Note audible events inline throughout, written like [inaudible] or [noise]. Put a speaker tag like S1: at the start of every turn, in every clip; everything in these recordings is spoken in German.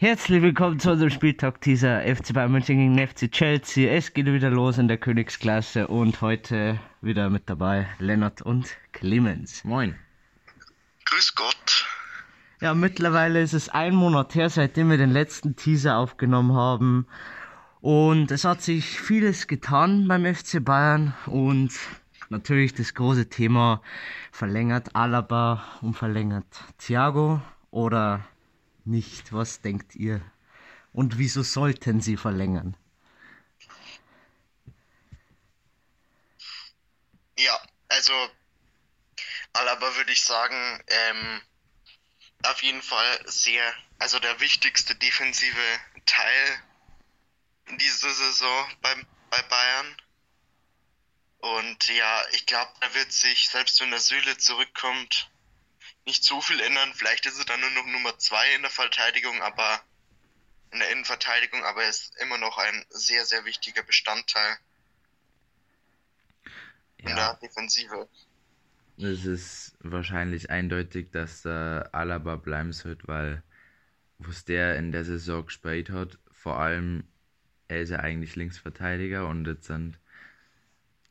S1: Herzlich willkommen zu unserem Spieltag dieser FC Bayern München gegen FC Chelsea. Es geht wieder los in der Königsklasse und heute wieder mit dabei Lennart und Clemens.
S2: Moin.
S3: Grüß Gott.
S1: Ja, mittlerweile ist es ein Monat her, seitdem wir den letzten Teaser aufgenommen haben. Und es hat sich vieles getan beim FC Bayern und natürlich das große Thema verlängert Alaba und verlängert Thiago oder nicht. Was denkt ihr? Und wieso sollten sie verlängern?
S3: Ja, also Alaba würde ich sagen, ähm, auf jeden Fall sehr, also der wichtigste defensive Teil dieser Saison beim, bei Bayern. Und ja, ich glaube, da wird sich, selbst wenn der Süle zurückkommt, nicht so viel ändern. Vielleicht ist er dann nur noch Nummer zwei in der Verteidigung, aber in der Innenverteidigung, aber er ist immer noch ein sehr, sehr wichtiger Bestandteil in der Defensive.
S2: Es ist wahrscheinlich eindeutig, dass der Alaba bleiben wird, weil was der in der Saison gespielt hat, vor allem er ist ja eigentlich Linksverteidiger und jetzt sind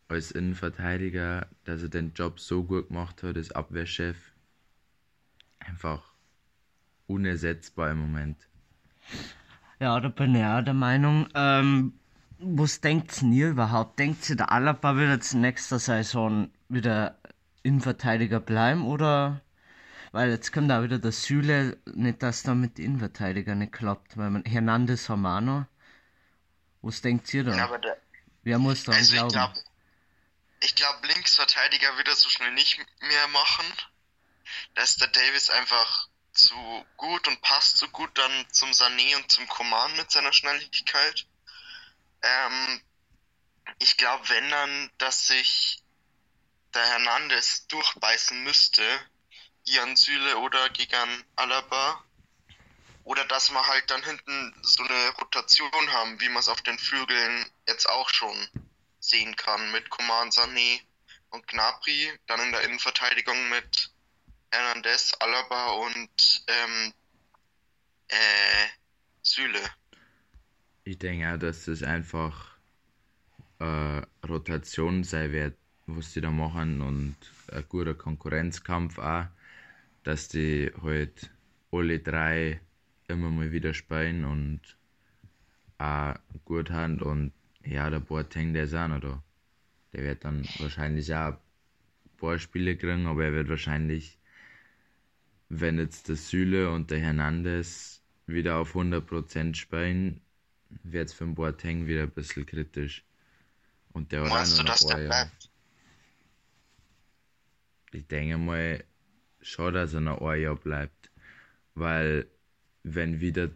S2: als Innenverteidiger, dass er den Job so gut gemacht hat, als Abwehrchef, einfach unersetzbar im Moment.
S1: Ja, da bin ich auch der Meinung. Ähm, was denkt ihr überhaupt? Denkt ihr, der Alaba wird jetzt nächster Saison wieder Innenverteidiger bleiben oder? Weil jetzt kommt auch wieder der Süle, nicht dass da mit den Innenverteidigern nicht klappt. Weil man, Hernandez noch. Was denkt ihr da?
S3: Ja, aber der,
S1: Wer muss daran
S3: also ich
S1: glauben?
S3: glaube, ich glaube, Linksverteidiger wird er so schnell nicht mehr machen. Da ist der Davis einfach zu gut und passt so gut dann zum Sané und zum Coman mit seiner Schnelligkeit. Ähm, ich glaube, wenn dann, dass sich der Hernandez durchbeißen müsste, gegen Süle oder gegen Alaba. Oder dass wir halt dann hinten so eine Rotation haben, wie man es auf den Flügeln jetzt auch schon sehen kann, mit Coman, Sané und Gnabry. Dann in der Innenverteidigung mit Hernandez, Alaba und ähm, äh, Süle.
S2: Ich denke auch, dass das einfach äh, Rotation sein wird, was sie da machen und ein guter Konkurrenzkampf auch, dass die halt alle drei immer mal wieder spielen und auch gut haben und ja, der Boateng, der ist auch noch da. Der wird dann wahrscheinlich auch ein paar Spiele kriegen, aber er wird wahrscheinlich, wenn jetzt der Süle und der Hernandez wieder auf 100% spielen, wird es für den Boateng wieder ein bisschen kritisch. Und der
S3: Meinst du, dass der bleibt?
S2: Ich denke mal schon, dass er noch ein Jahr bleibt. Weil, wenn wieder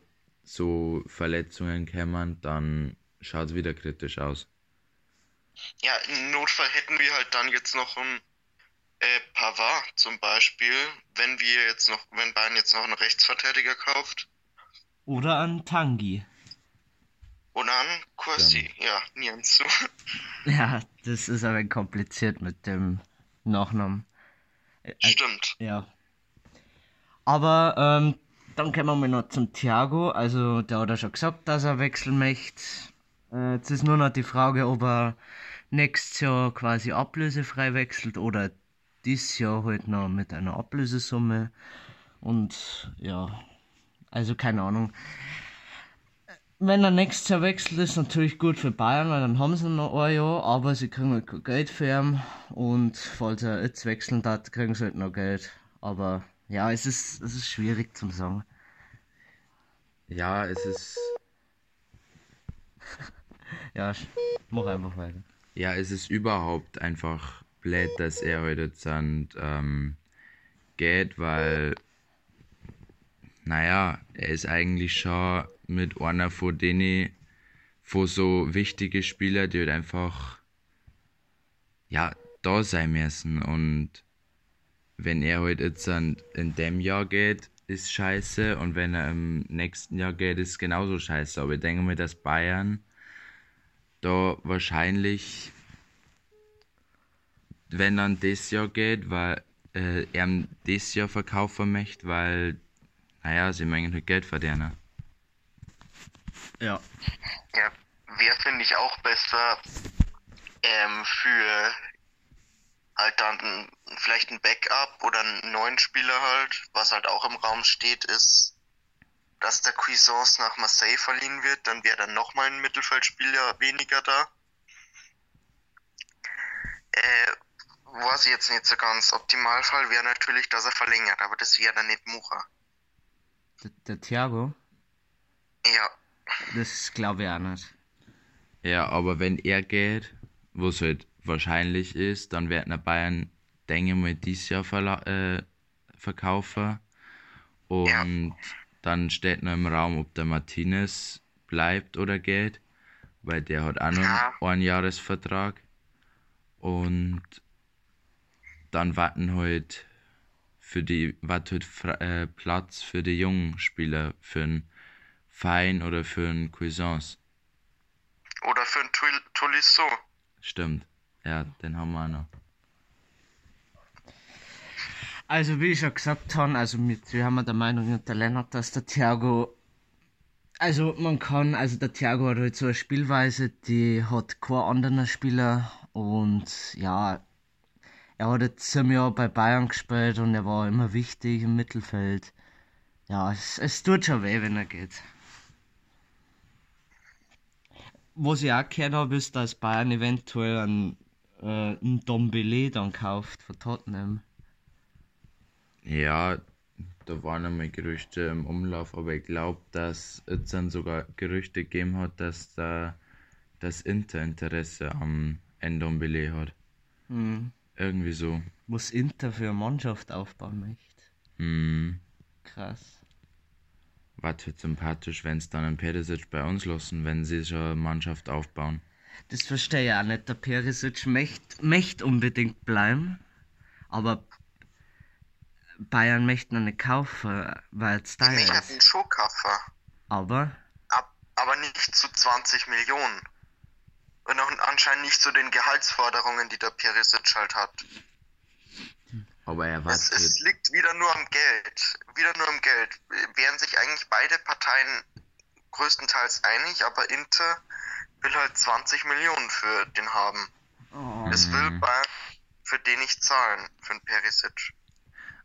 S2: so Verletzungen kommen, dann schaut es wieder kritisch aus.
S3: Ja, im Notfall hätten wir halt dann jetzt noch ein äh, Pavard zum Beispiel, wenn wir jetzt noch, wenn Bayern jetzt noch einen Rechtsverteidiger kauft.
S1: Oder an Tangi.
S3: Und dann Kursi, ja, Nianzu. [laughs]
S1: Ja, das ist aber kompliziert mit dem Nachnamen. Äh,
S3: Stimmt.
S1: Ja. Aber ähm, dann kommen wir noch zum Thiago. Also, der hat ja schon gesagt, dass er wechseln möchte. Äh, jetzt ist nur noch die Frage, ob er nächstes Jahr quasi ablösefrei wechselt oder dieses Jahr halt noch mit einer Ablösesumme. Und ja, also keine Ahnung. Wenn er nächstes Jahr wechselt, ist natürlich gut für Bayern, weil dann haben sie noch ein Jahr, aber sie kriegen halt kein Geld für ihn. Und falls er jetzt wechseln hat, kriegen sie halt noch Geld. Aber ja, es ist, es ist schwierig zum sagen.
S2: Ja, es ist, [laughs]
S1: Ja, mach einfach weiter.
S2: ja, es ist überhaupt einfach blöd, dass er heute an, ähm, geht, weil, naja, er ist eigentlich schon mit einer von denen, von so wichtige Spieler, die halt einfach, ja, da sein müssen. Und wenn er halt jetzt in dem Jahr geht, ist scheiße. Und wenn er im nächsten Jahr geht, ist genauso scheiße. Aber ich denke mir, dass Bayern da wahrscheinlich, wenn dann das Jahr geht, weil äh, er das Jahr verkaufen möchte, weil, naja, sie möchten halt Geld verdienen.
S1: Ja.
S3: Ja, wäre finde ich auch besser ähm, für halt dann vielleicht ein Backup oder einen neuen Spieler halt, was halt auch im Raum steht, ist, dass der Cuisance nach Marseille verliehen wird, dann wäre dann nochmal ein Mittelfeldspieler weniger da. Äh, weiß ich jetzt nicht so ganz. Optimalfall wäre natürlich, dass er verlängert, aber das wäre dann nicht Mucha.
S1: Der, der Thiago?
S3: Ja,
S1: Das glaube ich auch nicht.
S2: Ja, aber wenn er geht, was halt wahrscheinlich ist, dann werden der Bayern, denke ich mal, dieses Jahr verla äh, verkaufen. Und dann steht noch im Raum, ob der Martinez bleibt oder geht, weil der hat auch noch
S3: Ja.
S2: einen Jahresvertrag. Und dann warten halt für die, wart halt äh, Platz für die jungen Spieler, für einen Fein oder für einen Cuisance.
S3: oder für ein Tul- Tolisso.
S2: Stimmt. Ja, den haben wir auch noch.
S1: Also wie ich schon gesagt habe, also mit, wir haben der Meinung mit der Lennart, dass der Thiago, also man kann, also der Thiago hat halt so eine Spielweise, die hat kein anderer Spieler und ja, er hat jetzt sieben Jahre bei Bayern gespielt und er war immer wichtig im Mittelfeld. Ja, es, es tut schon weh, wenn er geht. Was ich auch gehört habe, ist, dass Bayern eventuell einen, äh, einen Dombele dann kauft von Tottenham.
S2: Ja, da waren einmal Gerüchte im Umlauf, aber ich glaube, dass es dann sogar Gerüchte gegeben hat, dass da das Inter Interesse am Ndombele hat.
S1: Mhm.
S2: Irgendwie so.
S1: was Inter für eine Mannschaft aufbauen möchte.
S2: Hm.
S1: Krass.
S2: War halt sympathisch, wenn es dann ein Perisic bei uns lassen, wenn sie schon eine Mannschaft aufbauen.
S1: Das verstehe ich auch nicht. Der Perisic möchte, möchte unbedingt bleiben, aber Bayern möchte ihn nicht kaufen, weil es teuer
S3: Ich hätte einen
S1: ist.
S3: Showkaffer,
S1: Aber,
S3: ab, aber nicht zu 20 Millionen. Und auch anscheinend nicht zu den Gehaltsforderungen, die der Perisic halt hat.
S2: Aber er
S3: Es,
S2: wartet.
S3: es liegt wieder nur am Geld. Wieder nur am Geld. Wären sich eigentlich beide Parteien größtenteils einig, aber Inter will halt 20 Millionen für den haben.
S1: oh,
S3: Es will Bayern für den nicht zahlen, für den Perisic.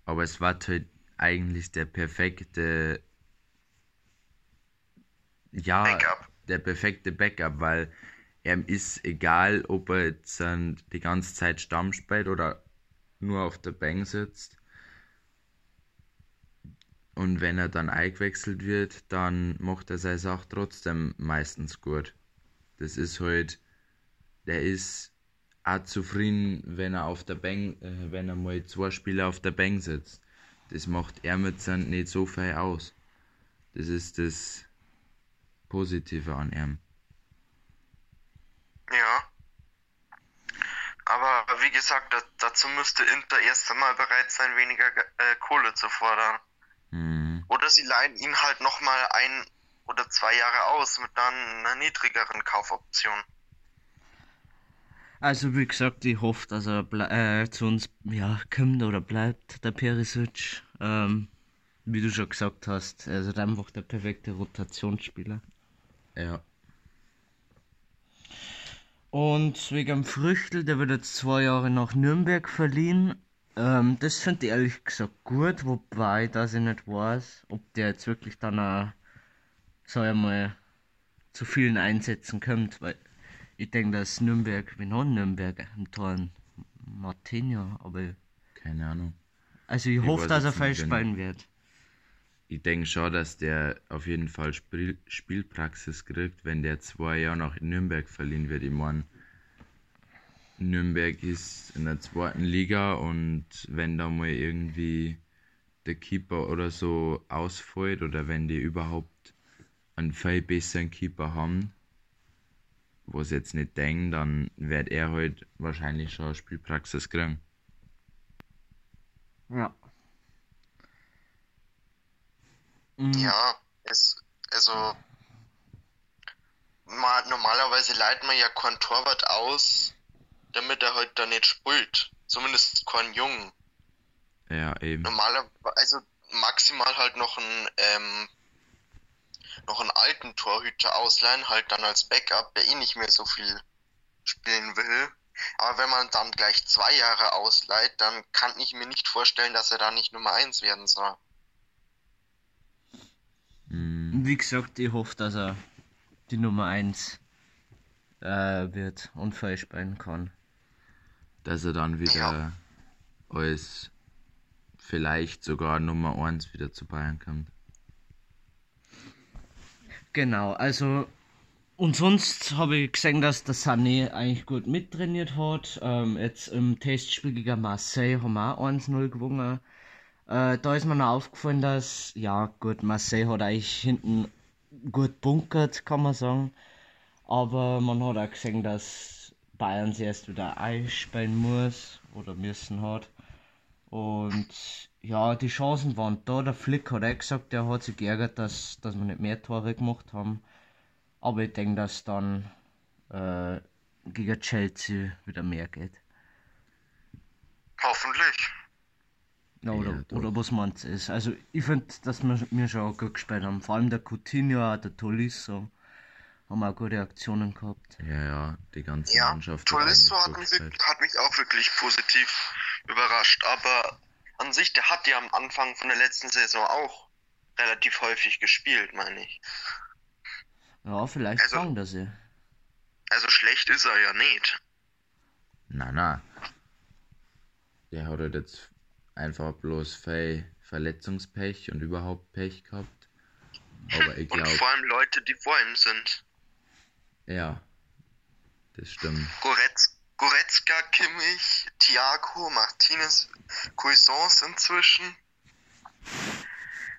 S2: Aber es war halt eigentlich der perfekte. Ja,
S3: Backup.
S2: der perfekte Backup, weil ihm ist egal, ob er jetzt die ganze Zeit Stamm spielt oder nur auf der Bank sitzt. Und wenn er dann eingewechselt wird, dann macht er seine Sache trotzdem meistens gut. Das ist halt, der ist auch zufrieden, wenn er auf der Bank, äh, wenn er mal zwei Spieler auf der Bank sitzt. Das macht er mit seinem nicht so viel aus. Das ist das Positive an ihm.
S3: Ja. Aber wie gesagt, da, dazu müsste Inter erst einmal bereit sein, weniger äh, Kohle zu fordern.
S2: Mhm.
S3: Oder sie leihen ihn halt nochmal ein oder zwei Jahre aus mit dann einer niedrigeren Kaufoption.
S1: also wie gesagt, ich hoffe, dass er äh, zu uns ja, kommt oder bleibt, der Perisic. Ähm, wie du schon gesagt hast, er ist einfach der perfekte Rotationsspieler.
S2: Ja.
S1: Und wegen dem Früchtel, der wird jetzt zwei Jahre nach Nürnberg verliehen. Ähm, das finde ich ehrlich gesagt gut, wobei, dass ich nicht weiß, ob der jetzt wirklich dann auch, sag ich mal, zu vielen Einsätzen kommt, weil ich denke, dass Nürnberg, wir haben Nürnberg am Tor Martinho, aber
S2: Keine Ahnung.
S1: also ich,
S2: Ich
S1: hoffe, dass er
S2: wenn-
S1: spielen wird.
S2: Ich denke schon, dass der auf jeden Fall Spiel Spielpraxis kriegt, wenn der zwei Jahre nach Nürnberg verliehen wird. Ich meine, Nürnberg ist in der zweiten Liga und wenn da mal irgendwie der Keeper oder so ausfällt oder wenn die überhaupt einen viel besseren Keeper haben, was jetzt nicht denken, dann wird er halt wahrscheinlich schon Spielpraxis kriegen.
S1: Ja. Mhm.
S3: Ja, es, also mal, normalerweise leitet man ja keinen Torwart aus, damit er halt da nicht spielt. Zumindest keinen Jungen.
S2: Ja, eben.
S3: Normalerweise, also maximal halt noch ein, ähm, noch einen alten Torhüter ausleihen, halt dann als Backup, der eh nicht mehr so viel spielen will. Aber wenn man dann gleich zwei Jahre ausleiht, dann kann ich mir nicht vorstellen, dass er da nicht Nummer eins werden soll.
S2: Hm,
S1: Wie gesagt, ich hoffe, dass er die Nummer 1 äh, wird und falsch spielen kann.
S2: dass er dann wieder
S3: Ja.
S2: als vielleicht sogar Nummer 1 wieder zu Bayern kommt.
S1: Genau, also und sonst habe ich gesehen, dass der Sané eigentlich gut mittrainiert hat. Ähm, jetzt im Testspiel gegen Marseille haben wir auch 1-0 gewonnen. Äh, da ist mir noch aufgefallen, dass, ja gut, Marseille hat eigentlich hinten gut bunkert, kann man sagen. Aber man hat auch gesehen, dass Bayern sich erst wieder einspielen muss oder müssen hat. Und ja, die Chancen waren da. Der Flick hat auch gesagt, der hat sich geärgert, dass, dass wir nicht mehr Tore gemacht haben. Aber ich denke, dass dann äh, gegen Chelsea wieder mehr geht.
S3: Hoffentlich.
S1: Ja, oder,
S2: Ja,
S1: oder was meinst du? ist? Also, ich finde, dass wir, wir schon auch gut gespielt haben. Vor allem der Coutinho, auch der Tolisso haben auch gute Aktionen gehabt.
S2: Ja, ja, die ganze
S3: Ja,
S2: Mannschaft.
S3: Tolisso hat mich, hat mich auch wirklich positiv überrascht. Aber an sich, der hat ja am Anfang von der letzten Saison auch relativ häufig gespielt, meine ich.
S1: Ja, vielleicht
S3: Also-
S1: sagen das sie.
S3: Also schlecht ist er ja nicht.
S2: Na, na. Der hat halt jetzt einfach bloß viel Verletzungspech und überhaupt Pech gehabt. Aber ich [laughs]
S3: Und
S2: glaube,
S3: vor allem Leute, die vor ihm sind.
S2: ja, das stimmt.
S3: Goretz, Goretzka, Kimmich, Thiago, Martinez, Cuisance inzwischen.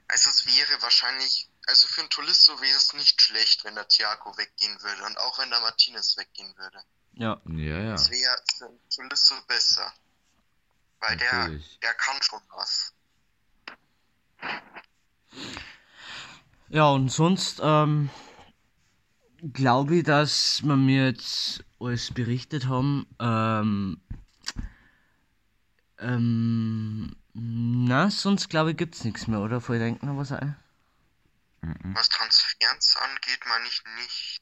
S3: Also es wäre wahrscheinlich, also für einen Tolisso wäre es nicht schlecht, wenn der Thiago weggehen würde und auch wenn der Martinez weggehen würde.
S1: Ja,
S2: Ja, ja.
S3: Es wäre für einen Tolisso besser. Weil der,
S2: Natürlich.
S3: der kann schon was.
S1: Ja, und sonst ähm, glaube ich, dass wir mir jetzt alles berichtet haben. Ähm, ähm, na, sonst glaube ich, gibt's nichts mehr, oder? Vorher denken noch was ein?
S3: Was Transferens angeht, meine ich nicht.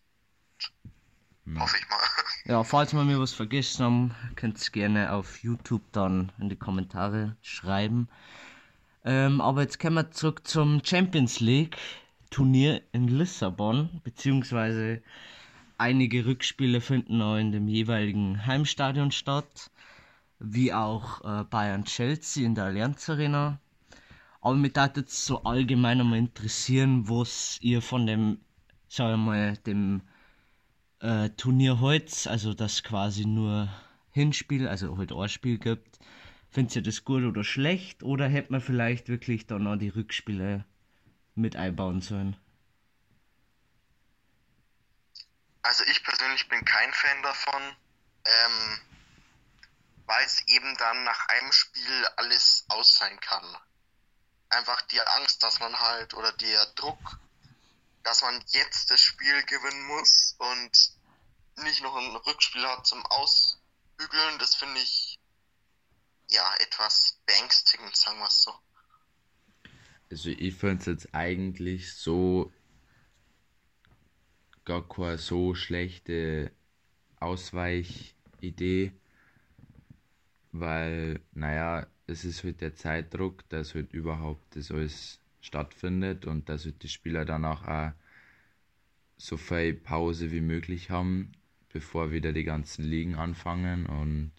S2: Mhm.
S3: Hoffe ich mal. [laughs]
S1: Ja, falls wir mir was vergessen haben, könnt ihr gerne auf YouTube dann in die Kommentare schreiben. Ähm, aber jetzt kommen wir zurück zum Champions League Turnier in Lissabon, beziehungsweise einige Rückspiele finden auch in dem jeweiligen Heimstadion statt, wie auch äh, Bayern Chelsea in der Allianz Arena. Aber mich würde jetzt so allgemein mal interessieren, was ihr von dem, sagen wir mal, dem äh, Turnier heute, also das quasi nur Hinspiel, also halt ein Spiel gibt. Findet ihr das gut oder schlecht? Oder hätte man vielleicht wirklich dann auch die Rückspiele mit einbauen sollen?
S3: Also ich persönlich bin kein Fan davon, ähm, weil es eben dann nach einem Spiel alles aus sein kann. Einfach die Angst, dass man halt, oder der Druck, dass man jetzt das Spiel gewinnen muss und nicht noch ein Rückspiel hat zum Ausbügeln, das finde ich ja etwas beängstigend, sagen wir es so.
S2: Also ich finde es jetzt eigentlich so gar keine so schlechte Ausweichidee, weil, naja, es ist halt der Zeitdruck, dass halt überhaupt das alles stattfindet und dass halt die Spieler danach auch so viel Pause wie möglich haben, bevor wieder die ganzen Ligen anfangen und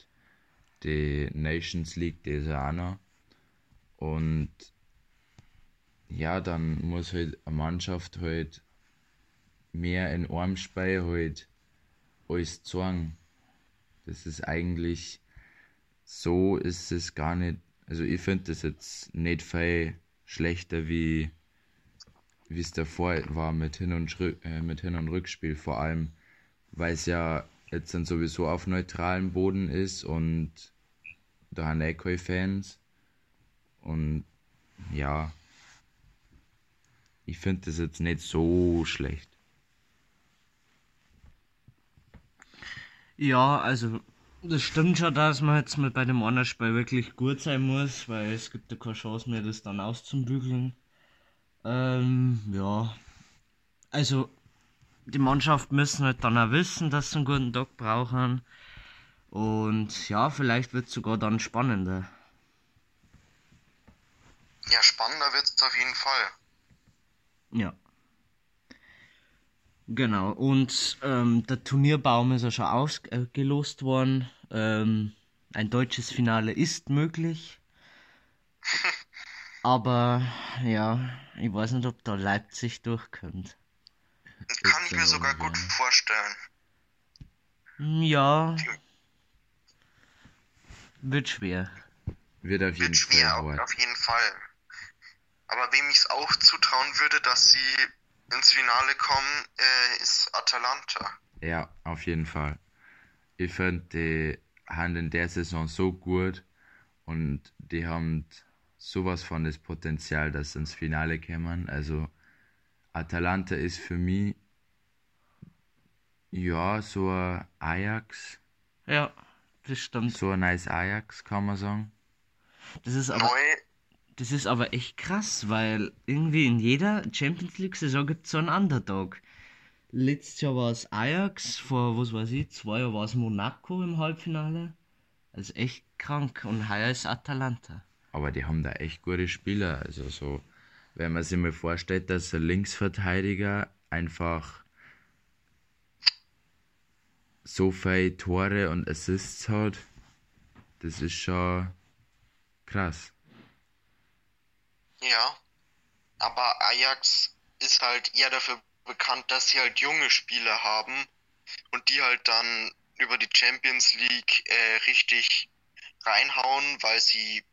S2: die Nations League, die ist ja auch noch. Und ja, dann muss halt eine Mannschaft halt mehr in einem Spiel halt alles zeigen. Das ist eigentlich so ist es gar nicht. Also ich finde das jetzt nicht viel schlechter wie wie es davor war mit Hin- und, Rück, äh, mit Hin- und Rückspiel, vor allem weil es ja jetzt dann sowieso auf neutralem Boden ist und da haben eh keine Fans und ja, ich finde das jetzt nicht so schlecht.
S1: Ja, also das stimmt schon, dass man jetzt mal bei dem anderen Spiel wirklich gut sein muss, weil es gibt ja keine Chance mehr, das dann auszubügeln. Ähm, ja. also die Mannschaft müssen halt dann auch wissen, dass sie einen guten Tag brauchen. Und ja, vielleicht wird es sogar dann spannender.
S3: Ja, spannender wird es auf jeden Fall.
S1: Ja. Genau, und ähm, der Turnierbaum ist ja schon ausgelost worden. Ähm, ein deutsches Finale ist möglich. [laughs] Aber ja, ich weiß nicht, ob da Leipzig durchkommt.
S3: Kann ich mir sogar gut vorstellen.
S1: Ja. Wird schwer.
S2: Wird auf jeden
S3: Wird schwer,
S2: Fall
S3: auf, auf jeden Fall. Aber wem ich es auch zutrauen würde, dass sie ins Finale kommen, äh, ist Atalanta.
S2: Ja, auf jeden Fall. Ich finde, die haben in der Saison so gut und die haben sowas von das Potenzial, dass sie ins Finale kommen. Also Atalanta ist für mich ja so ein Ajax,
S1: Ja, das stimmt.
S2: so ein nice Ajax, kann man sagen.
S1: Das ist aber,
S3: Neu,
S1: das ist aber echt krass, weil irgendwie in jeder Champions League-Saison gibt es so einen Underdog. Letztes Jahr war es Ajax, vor, was weiß ich, zwei Jahren war es Monaco im Halbfinale. Also echt krank. Und heuer ist Atalanta.
S2: Aber die haben da echt gute Spieler. Also so, wenn man sich mal vorstellt, dass ein Linksverteidiger einfach so viele Tore und Assists hat, das ist schon krass.
S3: ja. Aber Ajax ist halt eher dafür bekannt, dass sie halt junge Spieler haben und die halt dann über die Champions League äh, richtig reinhauen, weil sie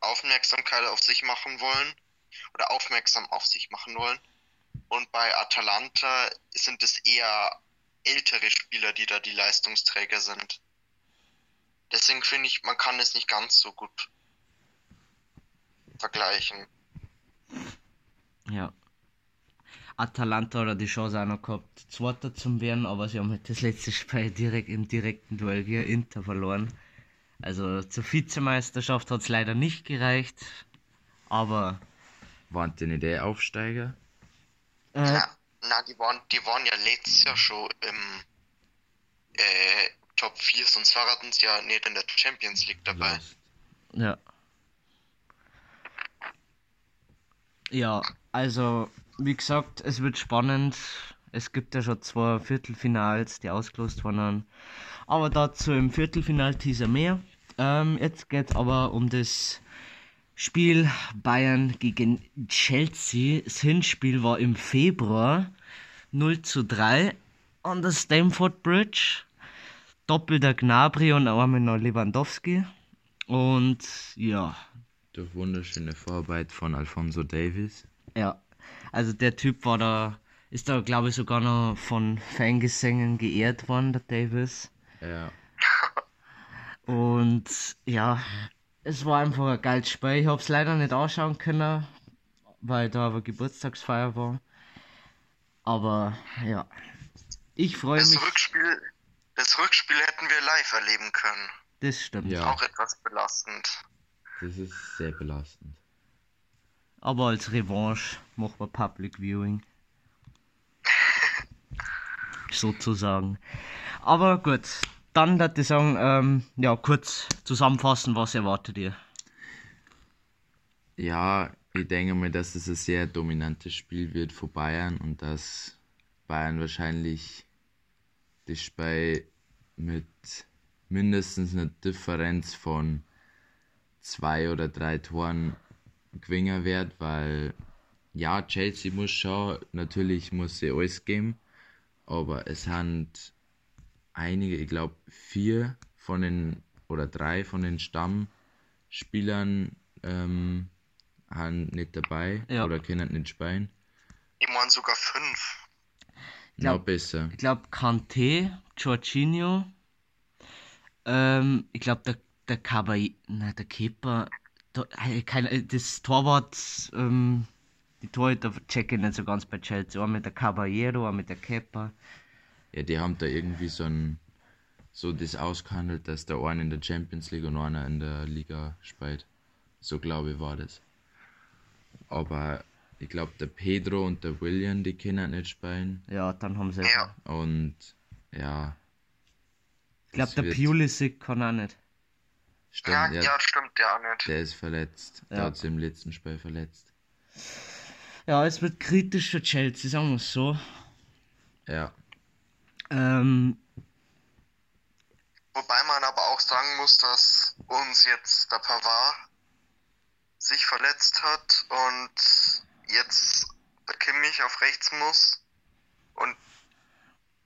S3: Aufmerksamkeit auf sich machen wollen oder aufmerksam auf sich machen wollen. Und bei Atalanta sind es eher ältere Spieler, die da die Leistungsträger sind. Deswegen finde ich, man kann es nicht ganz so gut vergleichen.
S1: Ja. Atalanta auch die Chance auch noch gehabt, Zweiter zu werden, aber sie haben halt das letzte Spiel direkt im direkten Duell gegen Inter verloren. Also zur Vizemeisterschaft hat es leider nicht gereicht. Aber
S2: Waren die nicht eh Aufsteiger?
S1: äh,
S3: Ja, na, die waren, die waren ja letztes Jahr schon im äh, Top 4, sonst waren sie ja nicht in der Champions League dabei.
S2: Lost.
S1: Ja. Ja, also, wie gesagt, es wird spannend. Es gibt ja schon zwei Viertelfinals, die ausgelost wurden. Aber dazu im Viertelfinal-Teaser mehr. Ähm, jetzt geht aber um das Spiel Bayern gegen Chelsea. Das Hinspiel war im Februar 0 zu 3 an der Stamford Bridge. Doppelter Gnabry und einmal noch Lewandowski. Und ja,
S2: Durch wunderschöne Vorarbeit von Alfonso Davis.
S1: ja. Also der Typ war da, ist da glaube ich sogar noch von Fangesängen geehrt worden, der Davis.
S2: Ja,
S1: Und ja, es war einfach ein geiles Spiel. Ich habe es leider nicht anschauen können, weil da aber Geburtstagsfeier war. Aber ja, ich freue
S3: Das
S1: mich.
S3: Rückspiel, das Rückspiel hätten wir live erleben können.
S1: Das stimmt.
S2: Ja.
S3: Auch etwas belastend.
S2: das ist sehr belastend.
S1: Aber als Revanche machen wir Public Viewing. [laughs] Sozusagen. Aber gut, dann würde ich sagen, ähm, ja, kurz zusammenfassen, was erwartet ihr?
S2: Ja, ich denke mal, dass es ein sehr dominantes Spiel wird für Bayern und dass Bayern wahrscheinlich das Spiel mit mindestens einer Differenz von zwei oder drei Toren gewinnen wird, weil ja, Chelsea muss schon, natürlich muss sie alles geben, aber es sind einige, ich glaube vier von den oder drei von den Stammspielern ähm, haben nicht dabei
S1: Ja.
S2: oder können nicht spielen.
S3: Ich meine sogar fünf.
S1: glaub-
S2: Noch besser.
S1: Ich glaube, Kanté, Jorginho, ähm, ich glaube, der, der Caballero, nein, der Keeper, äh, kein, das Torwart, ähm, die Torhüter check ich nicht so ganz bei Chelsea. Auch mit der Caballero, auch mit der Kepa.
S2: Ja, die haben da irgendwie so ein so das ausgehandelt, dass der eine in der Champions League und einer in der Liga spielt. So glaube ich war das. Aber ich glaube, der Pedro und der William, die können nicht spielen.
S1: Ja, dann haben sie.
S3: Ja.
S2: Und ja,
S1: Ich glaube, der Pulisic kann auch nicht.
S2: stimmt,
S3: Ja,
S2: ja,
S3: ja, stimmt ja auch nicht.
S2: der ist verletzt. Der
S1: Ja.
S2: hat sich im letzten Spiel verletzt.
S1: Ja, es wird kritisch für Chelsea, sagen wir es so.
S2: Ja,
S1: Ähm,
S3: Wobei man aber auch sagen muss, dass uns jetzt der Pavard sich verletzt hat und jetzt der Kimmich auf rechts muss. Und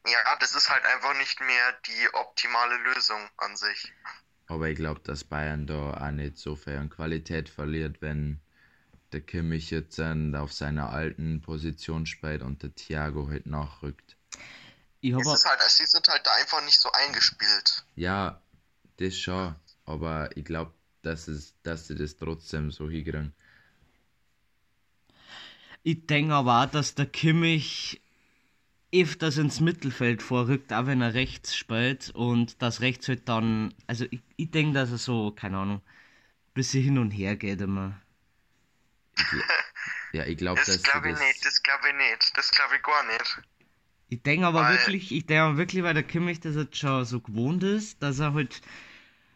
S3: ja, das ist halt einfach nicht mehr die optimale Lösung an sich.
S2: aber ich glaube, dass Bayern da auch nicht so viel an Qualität verliert, wenn der Kimmich jetzt dann auf seiner alten Position spielt und der Thiago halt nachrückt.
S1: Ich
S3: Es
S1: habe
S3: ist halt, sie sind halt da einfach nicht so eingespielt.
S2: Ja, das schon, aber ich glaube, dass, es, dass sie das trotzdem so hinkriegen.
S1: Ich denke aber auch, dass der Kimmich öfters ins Mittelfeld vorrückt, auch wenn er rechts spielt und das rechts halt dann, also ich, ich denke, dass er so, keine Ahnung, ein bisschen hin und her geht immer.
S2: Ja, ich glaube,
S3: Das
S2: sie
S3: glaube ich
S2: das,
S3: nicht, das glaube ich nicht, das glaube ich gar nicht.
S1: Ich denke aber
S3: Weil-
S1: wirklich, ich denke aber wirklich, weil der Kimmich das jetzt schon so gewohnt ist, dass er halt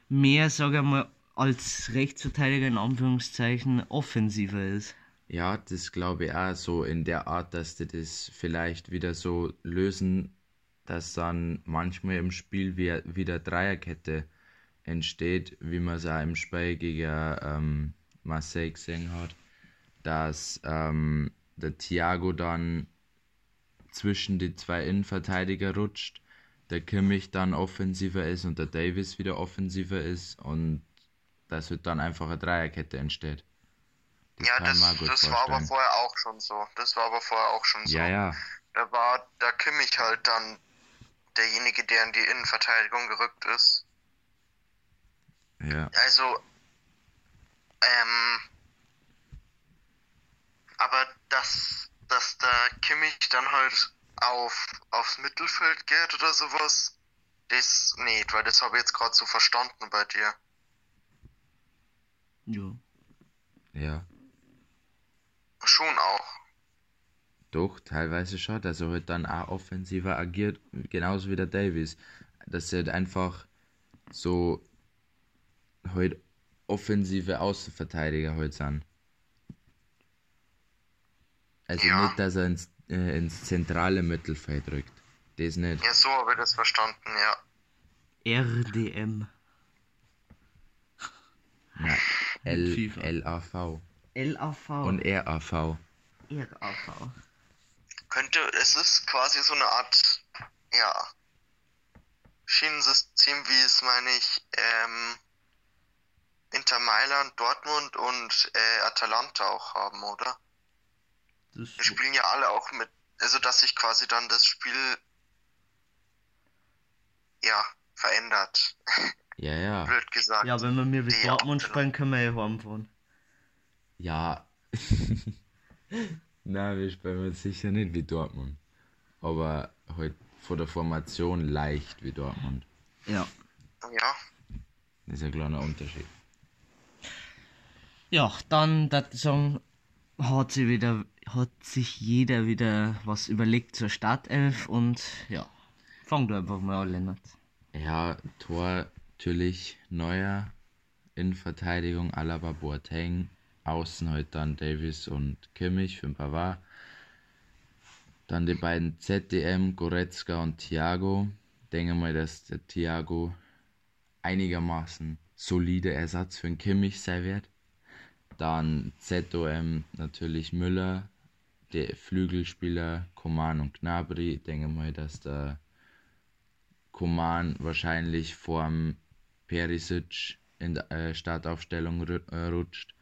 S1: mehr, sage ich mal, als Rechtsverteidiger in Anführungszeichen offensiver ist.
S2: Ja, das glaube ich auch so in der Art, dass die das vielleicht wieder so lösen, dass dann manchmal im Spiel wie, wieder Dreierkette entsteht, wie man es auch im Spiel gegen ähm, Marseille gesehen hat, dass ähm, der Thiago dann zwischen die zwei Innenverteidiger rutscht, der Kimmich dann offensiver ist und der Davis wieder offensiver ist und dass halt dann einfach eine Dreierkette entsteht.
S3: ja, das,
S2: mir gut
S3: das war aber vorher auch schon so. Das war aber vorher auch schon so.
S2: Ja, ja,
S3: Da war der Kimmich halt dann derjenige, der in die Innenverteidigung gerückt ist.
S2: ja.
S3: Also, ähm, aber dass, dass der Kimmich dann halt auf, aufs Mittelfeld geht oder sowas, das nicht, weil das habe ich jetzt gerade so verstanden bei dir.
S1: Ja.
S2: Ja,
S3: Schon auch.
S2: doch, teilweise schon, dass er halt dann auch offensiver agiert, genauso wie der Davis. Dass sie halt einfach so halt offensive Außenverteidiger halt sind. Also
S3: Ja.
S2: nicht, dass er ins, äh, ins zentrale Mittelfeld rückt. Das nicht.
S3: Ja, so habe ich das verstanden, ja.
S1: RDM.
S2: Nein. L. LAV
S1: LAV.
S2: und RAV.
S1: RAV.
S3: Könnte, es ist quasi so eine Art, ja, Schienensystem, wie es, meine ich, ähm, Inter Mailand, Dortmund und äh, Atalanta auch haben, oder?
S1: Das,
S3: Die spielen ja alle auch mit, also dass sich quasi dann das Spiel, ja, verändert, [laughs]
S2: Ja, ja.
S3: blöd gesagt.
S1: ja, wenn wir mir mit Dortmund spielen, können wir ja heimfahren.
S2: Ja. [laughs] Na, wir spielen jetzt sicher nicht wie Dortmund. Aber halt von der Formation leicht wie Dortmund.
S1: Ja.
S3: Ja,
S2: Das ist ein kleiner Unterschied.
S1: Ja, dann, das sagen, hat sich wieder, hat sich jeder wieder was überlegt zur Startelf und ja, fang du einfach mal an, Lennart.
S2: Ja, Tor natürlich neuer. Innenverteidigung Alaba Boateng. Außen halt dann Davis und Kimmich für ein Pavard. Dann die beiden ZDM, Goretzka und Thiago. Denke mal, dass der Thiago einigermaßen solider Ersatz für den Kimmich sein wird. Dann ZOM natürlich Müller, der Flügelspieler Koman und Gnabry. Ich denke mal, dass der Koman wahrscheinlich vorm Perisic in der äh, Startaufstellung äh, rutscht.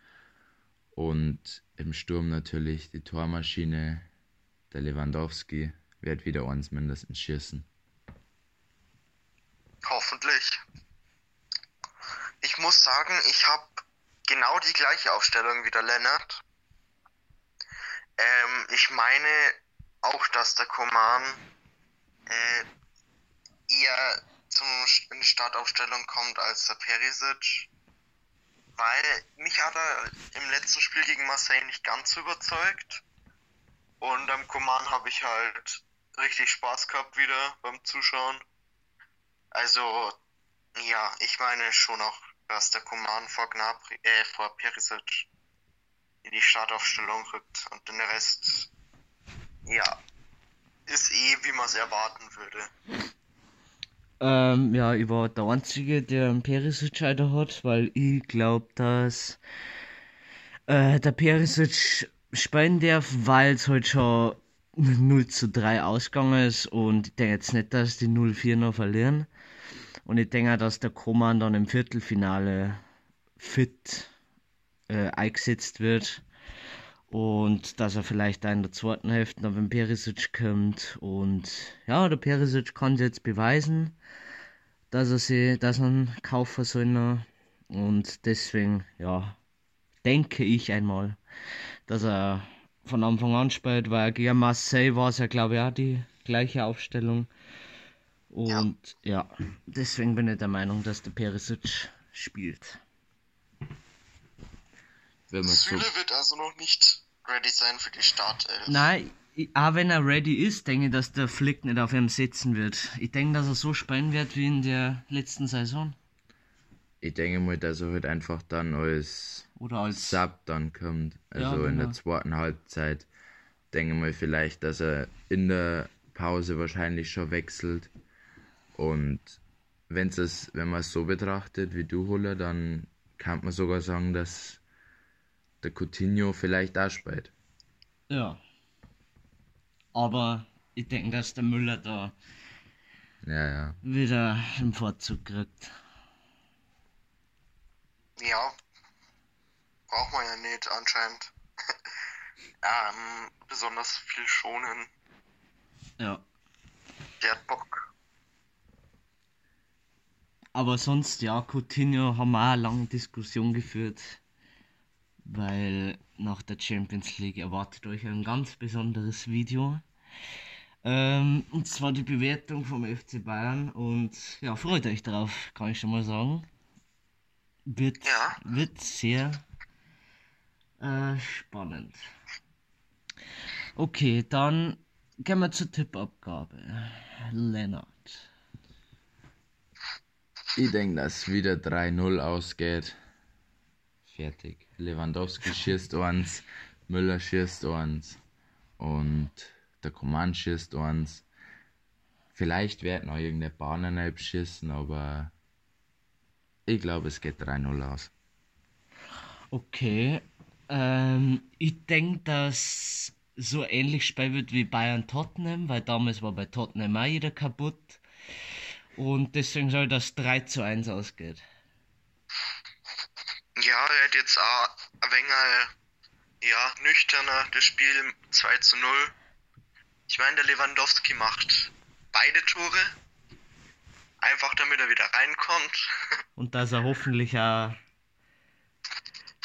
S2: Und im Sturm natürlich die Tormaschine, der Lewandowski, wird wieder eins mindestens schießen.
S3: hoffentlich. Ich muss sagen, ich habe genau die gleiche Aufstellung wie der Lennart. Ähm, ich meine auch, dass der Koman äh, eher zum, in die Startaufstellung kommt als der Perisic. Weil mich hat er im letzten Spiel gegen Marseille nicht ganz überzeugt. Und am Command habe ich halt richtig Spaß gehabt wieder beim Zuschauen. Also, ja, ich meine schon auch, dass der Command vor Gnabry, äh, vor Perisic in die Startaufstellung rückt und den Rest, ja, ist eh, wie man es erwarten würde.
S1: Ähm, ja, war der Einzige, der einen Perisic hat, weil ich glaube, dass äh, der Perisic spielen darf, weil es halt schon 0 zu 3 ausgegangen ist und ich denke jetzt nicht, dass die 0-4 noch verlieren. Und ich denke, dass der Koman dann im Viertelfinale fit äh, eingesetzt wird und dass er vielleicht da in der zweiten Hälfte noch wenn Perisic kommt und ja, der Perisic kann jetzt beweisen, dass er sie, dass er einen kaufen soll und deswegen, ja, denke ich einmal, dass er von Anfang an spielt, weil gegen Marseille war es ja, glaube ich, auch die gleiche Aufstellung. Und ja. ja, deswegen bin ich der Meinung, dass der Perisic spielt.
S3: Wenn man Süle so wird also noch nicht ready sein für die Startelf.
S1: Nein, auch wenn er ready ist, denke ich, dass der Flick nicht auf ihm sitzen wird. Ich denke, dass er so spielen wird wie in der letzten Saison.
S2: Ich denke mal, dass er halt einfach dann als oder als Sub dann kommt. Also ja, genau. in der genau. zweiten Halbzeit. Denke mal vielleicht, dass er in der Pause wahrscheinlich schon wechselt. Und wenn's es, wenn man es so betrachtet wie du, Huller, dann kann man sogar sagen, dass der Coutinho vielleicht auch spielt.
S1: Ja. Aber ich denke, dass der Müller da
S2: ja, ja.
S1: wieder einen Vorzug kriegt.
S3: Ja, braucht man ja nicht anscheinend. [laughs] ähm, besonders viel schonen.
S1: Ja.
S3: Der hat Bock.
S1: Aber sonst, ja, Coutinho haben wir auch eine lange Diskussion geführt, weil nach der Champions League erwartet euch ein ganz besonderes Video. Ähm, und zwar die Bewertung vom FC Bayern und ja, freut euch drauf, kann ich schon mal sagen. Wird, ja. wird sehr äh, spannend. Okay, dann gehen wir zur Tippabgabe. Lennart.
S2: Ich denke, dass wieder 3-0 ausgeht. Fertig. Lewandowski schießt eins, Müller schießt eins und der Command schießt eins. Vielleicht wird noch irgendeine Bahn schießen, aber ich glaube, es geht 3-0 aus.
S1: Okay, ähm, ich denke, dass so ähnlich spielen wird wie Bayern Tottenham, weil damals war bei Tottenham auch jeder kaputt. Und deswegen soll das 3 zu 1 ausgehen.
S3: Ja, er hat jetzt auch ein wenig ja, nüchterner das Spiel 2 zu 0. Ich meine, der Lewandowski macht beide Tore. Einfach damit er wieder reinkommt. [laughs]
S1: Und dass er hoffentlich auch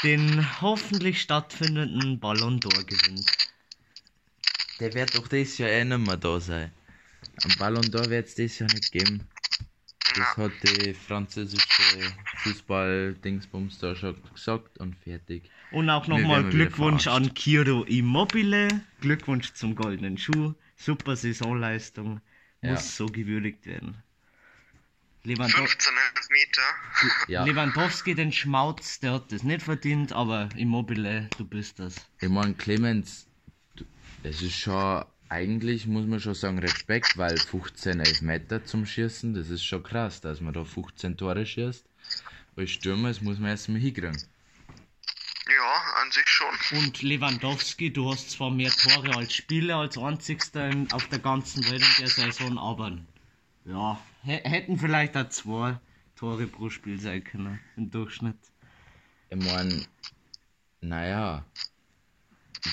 S1: den hoffentlich stattfindenden Ballon d'Or gewinnt.
S2: Der wird doch dieses Jahr eh nicht mehr da sein. Ein Ballon d'Or wird es dieses Jahr nicht geben. Das hat die französische Fußball-Dingsbums da schon gesagt und fertig.
S1: Und auch nochmal Glückwunsch an Kiro Immobile. Glückwunsch zum goldenen Schuh. Super Saisonleistung. Muss ja. so gewürdigt werden.
S3: Lewandow 15 Meter.
S1: Ja. Lewandowski, den Schmautz, der hat das nicht verdient, aber Immobile, du bist das.
S2: Ich meine, Clemens, es ist schon, eigentlich muss man schon sagen, Respekt, weil 15 Elfmeter zum Schießen, das ist schon krass, dass man da 15 Tore schießt. Als Stürmer, das muss man erstmal hinkriegen.
S3: Ja, an sich schon.
S1: Und Lewandowski, du hast zwar mehr Tore als Spieler, als einzigster auf der ganzen Welt in der Saison, aber ja, hätten vielleicht auch zwei Tore pro Spiel sein können, im Durchschnitt.
S2: Ich meine, naja,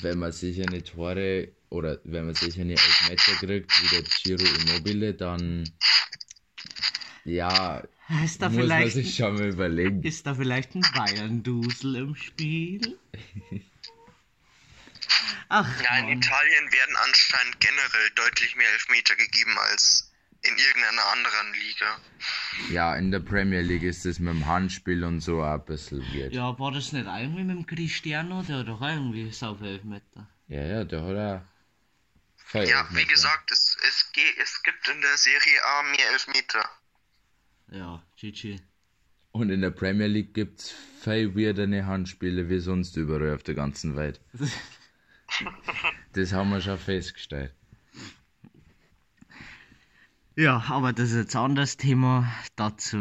S2: wenn man sicher eine Tore oder wenn man sicher eine Elfmeter kriegt, wie der Giro Immobile, dann ja,
S1: ist da muss man sich schon mal überlegen. Ist da vielleicht ein Bayern-Dusel im Spiel?
S3: Ach, ja, in Italien werden anscheinend generell deutlich mehr Elfmeter gegeben als in irgendeiner anderen Liga.
S2: Ja, in der Premier League ist es mit dem Handspiel und so ein bisschen weird.
S1: Ja, war das nicht irgendwie mit dem Cristiano? Der hat doch irgendwie sau Elfmeter.
S2: Ja, ja, der hat auch Voll
S3: Ja,
S2: Elfmeter.
S3: wie gesagt, es, es, geht, es gibt in der Serie A mehr Elfmeter.
S1: Ja, GG.
S2: Und in der Premier League gibt's viel weirdere Handspiele wie sonst überall auf der ganzen Welt. [laughs] Das haben wir schon festgestellt.
S1: Ja, aber das ist jetzt ein anderes Thema. Dazu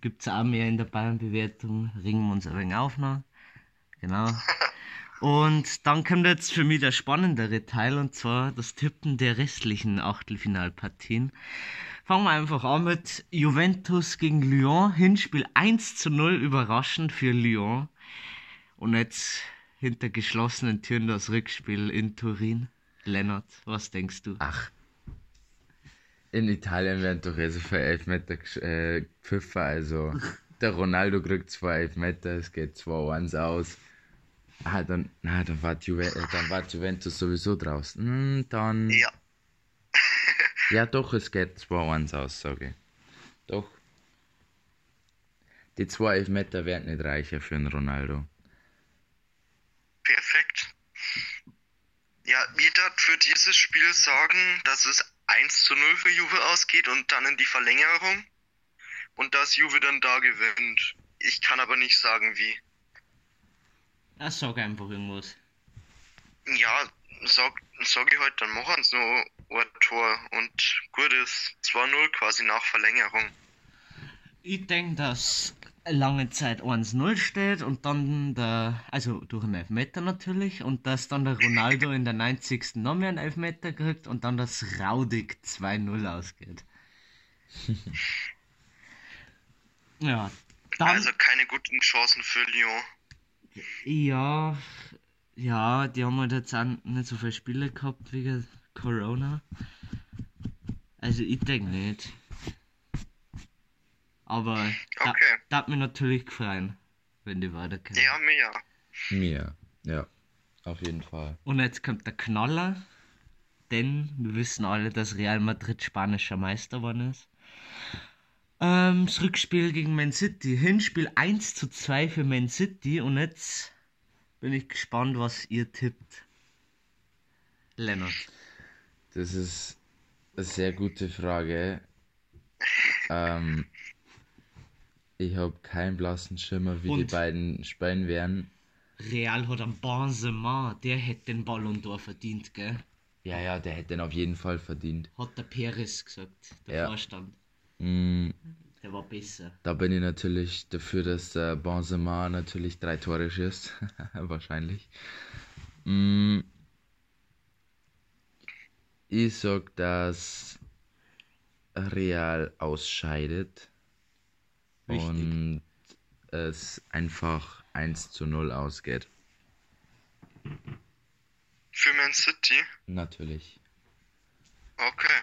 S1: gibt es auch mehr in der Bayern-Bewertung. Ringen wir uns ein wenig auf noch. Genau. [laughs] Und dann kommt jetzt für mich der spannendere Teil und zwar das Tippen der restlichen Achtelfinalpartien. Fangen wir einfach an mit Juventus gegen Lyon. Hinspiel 1 zu 0 überraschend für Lyon. Und jetzt hinter geschlossenen Türen das Rückspiel in Turin. Lennart, was denkst du?
S2: Ach. In Italien werden doch eh so viele Elfmeter äh, gepfiffen, also [laughs] der Ronaldo kriegt zwei Elfmeter, es geht 2-1 aus. Ah, dann, na, dann war, Juve, äh, dann war Juventus sowieso draußen. Hm, dann,
S3: Ja. [laughs]
S2: ja doch, es geht 2-1 aus, sage ich. Doch. Die zwei Elfmeter werden nicht reicher für einen Ronaldo.
S3: Perfekt. Ja, darf für dieses Spiel sagen, dass es 1 zu 0 für Juve ausgeht und dann in die Verlängerung. Und dass Juve dann da gewinnt. Ich kann aber nicht sagen wie.
S1: Ja, sag einfach irgendwas.
S3: Ja, sag, sag ich heute, dann machen sie nur ein Tor und gut ist 2-0 quasi nach Verlängerung.
S1: Ich denke, dass lange Zeit 1-0 steht und dann der, also durch einen Elfmeter natürlich, und dass dann der Ronaldo in der 90. noch mehr einen Elfmeter kriegt und dann das raudig 2-0 ausgeht. [laughs] ja, dann,
S3: Also keine guten Chancen für Lyon.
S1: ja, ja, die haben halt jetzt auch nicht so viele Spiele gehabt wegen Corona. Also ich denke nicht. Aber da,
S3: Okay.
S1: da hat mich natürlich gefreut, wenn die weiterkommen.
S3: Ja, mir ja.
S2: Mir, ja. Auf jeden Fall.
S1: Und jetzt kommt der Knaller, denn wir wissen alle, dass Real Madrid spanischer Meister geworden ist. Ähm, das Rückspiel gegen Man City. Hinspiel 1 zu 2 für Man City und jetzt bin ich gespannt, was ihr tippt. Lennart.
S2: Das ist eine sehr gute Frage. Ähm, ich habe keinen blassen Schimmer, wie die
S1: Und?
S2: beiden spielen werden.
S1: Real hat einen Benzema, der hätte den Ballon d'Or verdient, gell?
S2: Ja, ja, der hätte den auf jeden Fall verdient.
S1: Hat der Perez gesagt, der
S2: Ja.
S1: Vorstand.
S2: Mm,
S1: Der war besser.
S2: da bin ich natürlich dafür, dass der Benzema natürlich drei Tore schießt. [laughs] Wahrscheinlich. Mm, ich sag, dass Real ausscheidet.
S1: Richtig.
S2: Und es einfach 1 zu 0 ausgeht.
S3: Für Man City.
S2: Natürlich.
S3: Okay.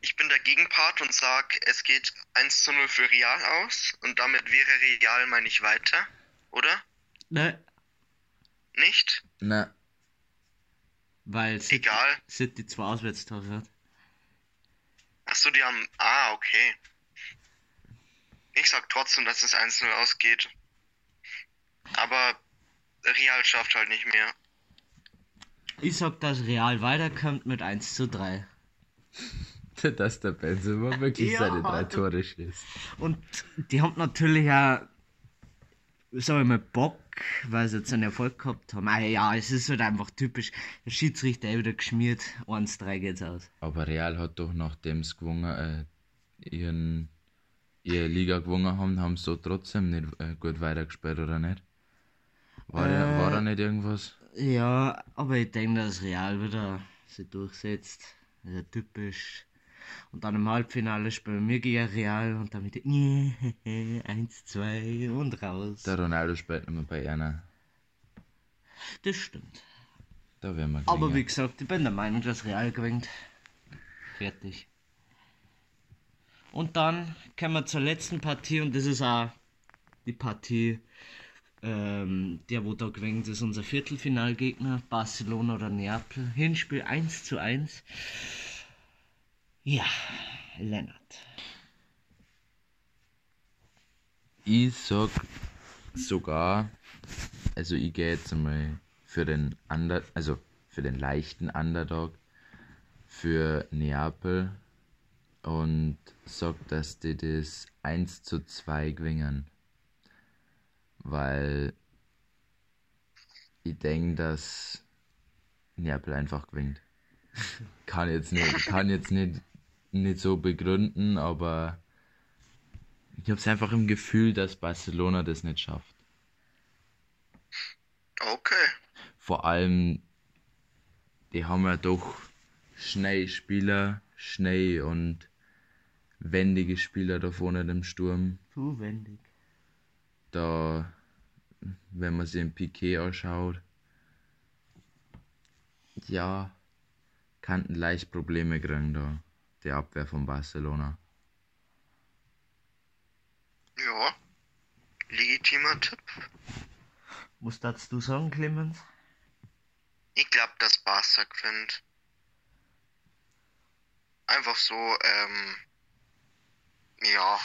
S3: Ich bin der Gegenpart und sag, es geht 1 zu 0 für Real aus und damit wäre Real, meine ich, weiter, oder?
S1: Ne,
S3: Nicht?
S2: Na,
S1: weil City,
S3: Egal.
S1: City zwei Auswärtstore hat.
S3: Achso, die haben. Ah, okay. Ich sag trotzdem, dass es 1-0 ausgeht. Aber Real schafft halt nicht mehr.
S1: Ich sag, dass Real weiterkommt mit 1 zu 3. [laughs]
S2: dass der Benzema wirklich
S1: Ja,
S2: seine drei Tore schießt.
S1: Und die haben natürlich auch, sag ich mal, Bock, weil sie jetzt einen Erfolg gehabt haben. Ah, ja, es ist halt einfach typisch. Der Schiedsrichter eh wieder geschmiert. 1-3 geht's aus.
S2: Aber Real hat doch, nachdem sie gewonnen, äh, ihren, ihre Liga gewonnen haben, haben sie so trotzdem nicht äh, gut weitergespielt, oder nicht? War, da, war da nicht irgendwas?
S1: Ja, aber ich denke, dass Real wieder sich durchsetzt. Das ist ja typisch. Und dann im Halbfinale spielen wir gegen Real und dann wieder 1, 2 und raus.
S2: Der Ronaldo spielt nicht mehr bei einer.
S1: Das stimmt.
S2: Da werden wir
S1: Aber wie
S2: gewinnen.
S1: gesagt, ich bin der Meinung, dass Real gewinnt. Fertig. Und dann kommen wir zur letzten Partie und das ist auch die Partie, ähm, der wo da gewinnt, ist unser Viertelfinalgegner, Barcelona oder Neapel. Hinspiel 1 zu 1. Ja, Lennart.
S2: Ich sag sogar, also ich gehe jetzt einmal für den Under, also für den leichten Underdog für Neapel und sagt, dass die das 1 zu 2 gewinnen. Weil ich denke, dass Neapel einfach gewinnt. [laughs] kann jetzt nicht, kann jetzt nicht, nicht so begründen, aber ich habe es einfach im Gefühl, dass Barcelona das nicht schafft.
S3: Okay.
S2: Vor allem, die haben ja doch schnell Spieler, schnell und wendige Spieler da vorne im Sturm.
S1: Zuwendig.
S2: Da, wenn man sich im Piquet anschaut, ja, könnten leicht Probleme kriegen da, die Abwehr von Barcelona.
S3: Ja. Legitimer Tipp.
S1: Was darfst du sagen, Clemens?
S3: Ich glaube, dass Barca gewinnt. Einfach so, ähm, ja.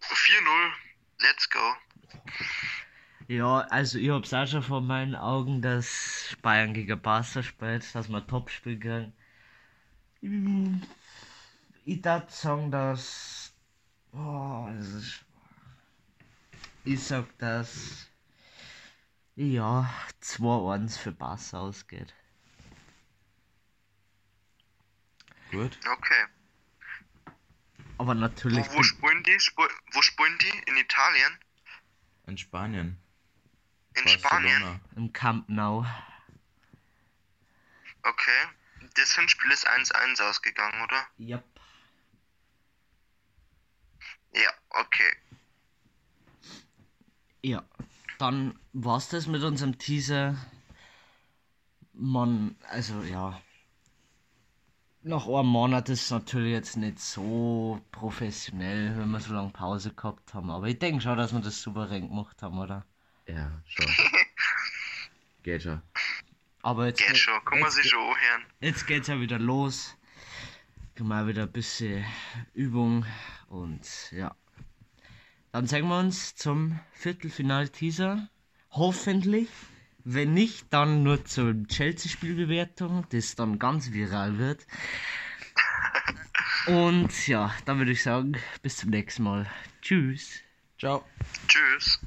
S3: 4-0. Let's go.
S1: Ja, also ich hab's auch schon vor meinen Augen, dass Bayern gegen Barca spielt, dass wir Topspiel kriegen. Ich darf sagen, dass. Oh, das ist. Ich sag, dass. Ja, 2-1 für Barca ausgeht.
S2: Gut?
S3: Okay.
S1: Aber natürlich.
S3: Wo, wo spielen die? Sp wo spielen die? In Italien?
S2: In Spanien.
S3: In Spanien?
S2: Barcelona.
S1: Im Camp Nou.
S3: Okay. Das Hinspiel ist 1-1 ausgegangen, oder?
S1: Yep.
S3: Ja, okay.
S1: Ja, dann war's das mit unserem Teaser. Man, also ja. Nach einem Monat ist es natürlich jetzt nicht so professionell, wenn wir so lange Pause gehabt haben. Aber ich denke schon, dass wir das souverän gemacht haben, oder?
S2: Ja, schon. [laughs] Geht schon.
S1: Aber jetzt,
S3: Geht schon. Kann man sich schon anhören.
S1: jetzt geht's ja wieder los. Wir wieder ein bisschen Übung und ja. Dann sehen wir uns zum Viertelfinal-Teaser. Hoffentlich. Wenn nicht, dann nur zur Chelsea-Spielbewertung, das dann ganz viral wird. Und ja, dann würde ich sagen, bis zum nächsten Mal. Tschüss.
S2: Ciao.
S3: Tschüss.